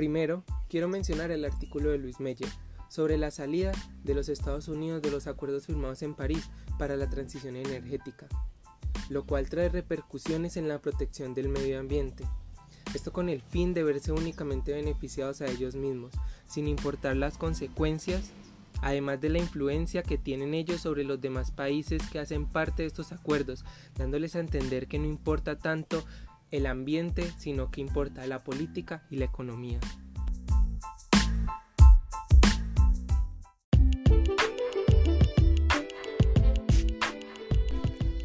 Primero, quiero mencionar el artículo de Luis Meyer sobre la salida de los Estados Unidos de los acuerdos firmados en París para la transición energética, lo cual trae repercusiones en la protección del medio ambiente. Esto con el fin de verse únicamente beneficiados a ellos mismos, sin importar las consecuencias, además de la influencia que tienen ellos sobre los demás países que hacen parte de estos acuerdos, dándoles a entender que no importa tanto el ambiente, sino que importa la política y la economía.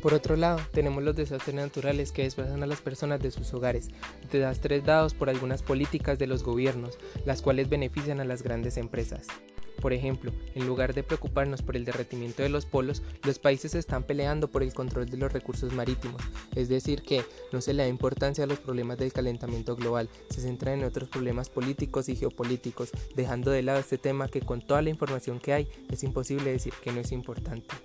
Por otro lado, tenemos los desastres naturales que desplazan a las personas de sus hogares, desastres dados por algunas políticas de los gobiernos, las cuales benefician a las grandes empresas. Por ejemplo, en lugar de preocuparnos por el derretimiento de los polos, los países están peleando por el control de los recursos marítimos, es decir, que no se le da importancia a los problemas del calentamiento global, se centra en otros problemas políticos y geopolíticos, dejando de lado este tema que con toda la información que hay es imposible decir que no es importante.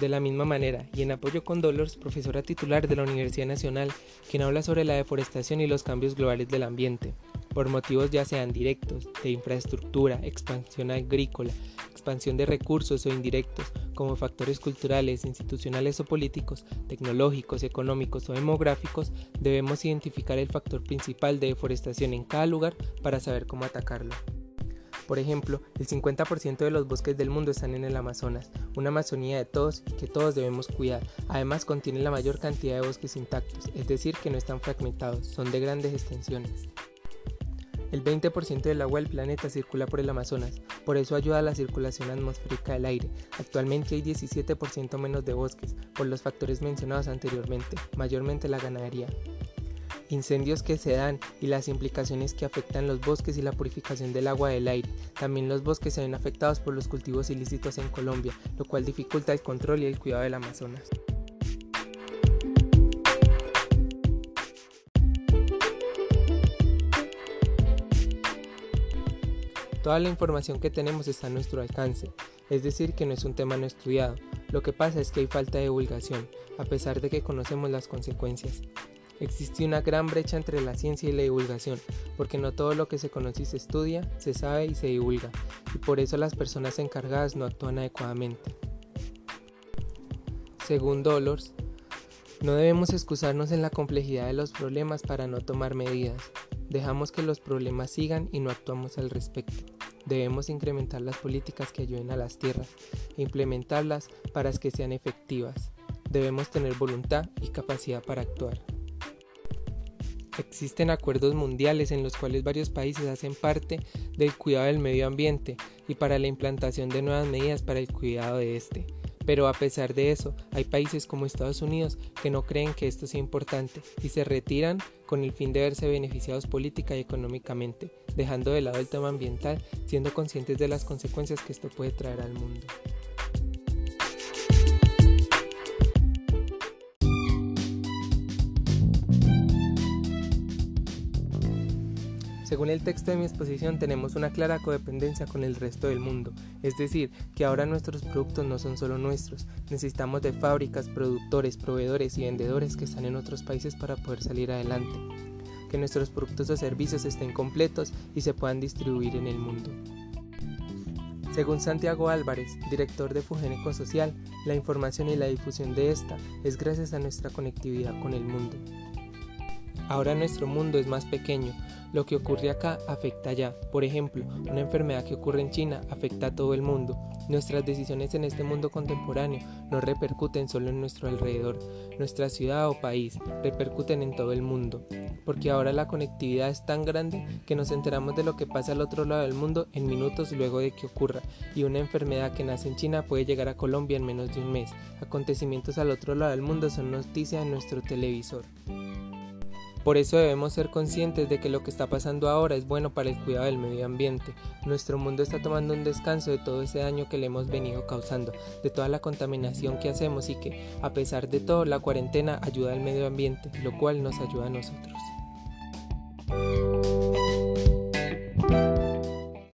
De la misma manera, y en apoyo con Dolores, profesora titular de la Universidad Nacional, quien habla sobre la deforestación y los cambios globales del ambiente, por motivos ya sean directos, de infraestructura, expansión agrícola, expansión de recursos o indirectos, como factores culturales, institucionales o políticos, tecnológicos, económicos o demográficos, debemos identificar el factor principal de deforestación en cada lugar para saber cómo atacarlo. Por ejemplo, el 50% de los bosques del mundo están en el Amazonas, una Amazonía de todos y que todos debemos cuidar. Además contiene la mayor cantidad de bosques intactos, es decir, que no están fragmentados, son de grandes extensiones. El 20% del agua del planeta circula por el Amazonas, por eso ayuda a la circulación atmosférica del aire. Actualmente hay 17% menos de bosques, por los factores mencionados anteriormente, mayormente la ganadería incendios que se dan y las implicaciones que afectan los bosques y la purificación del agua del aire. También los bosques se ven afectados por los cultivos ilícitos en Colombia, lo cual dificulta el control y el cuidado del Amazonas. Toda la información que tenemos está a nuestro alcance, es decir, que no es un tema no estudiado. Lo que pasa es que hay falta de divulgación, a pesar de que conocemos las consecuencias. Existe una gran brecha entre la ciencia y la divulgación, porque no todo lo que se conoce y se estudia, se sabe y se divulga, y por eso las personas encargadas no actúan adecuadamente. Según Dolores, no debemos excusarnos en la complejidad de los problemas para no tomar medidas. Dejamos que los problemas sigan y no actuamos al respecto. Debemos incrementar las políticas que ayuden a las tierras e implementarlas para que sean efectivas. Debemos tener voluntad y capacidad para actuar. Existen acuerdos mundiales en los cuales varios países hacen parte del cuidado del medio ambiente y para la implantación de nuevas medidas para el cuidado de este. Pero a pesar de eso, hay países como Estados Unidos que no creen que esto sea importante y se retiran con el fin de verse beneficiados política y económicamente, dejando de lado el tema ambiental, siendo conscientes de las consecuencias que esto puede traer al mundo. Según el texto de mi exposición tenemos una clara codependencia con el resto del mundo, es decir, que ahora nuestros productos no son solo nuestros, necesitamos de fábricas, productores, proveedores y vendedores que están en otros países para poder salir adelante, que nuestros productos o servicios estén completos y se puedan distribuir en el mundo. Según Santiago Álvarez, director de Fugen Ecosocial, la información y la difusión de esta es gracias a nuestra conectividad con el mundo. Ahora nuestro mundo es más pequeño, lo que ocurre acá afecta allá. Por ejemplo, una enfermedad que ocurre en China afecta a todo el mundo. Nuestras decisiones en este mundo contemporáneo no repercuten solo en nuestro alrededor. Nuestra ciudad o país repercuten en todo el mundo. Porque ahora la conectividad es tan grande que nos enteramos de lo que pasa al otro lado del mundo en minutos luego de que ocurra. Y una enfermedad que nace en China puede llegar a Colombia en menos de un mes. Acontecimientos al otro lado del mundo son noticias en nuestro televisor. Por eso debemos ser conscientes de que lo que está pasando ahora es bueno para el cuidado del medio ambiente. Nuestro mundo está tomando un descanso de todo ese daño que le hemos venido causando, de toda la contaminación que hacemos y que, a pesar de todo, la cuarentena ayuda al medio ambiente, lo cual nos ayuda a nosotros.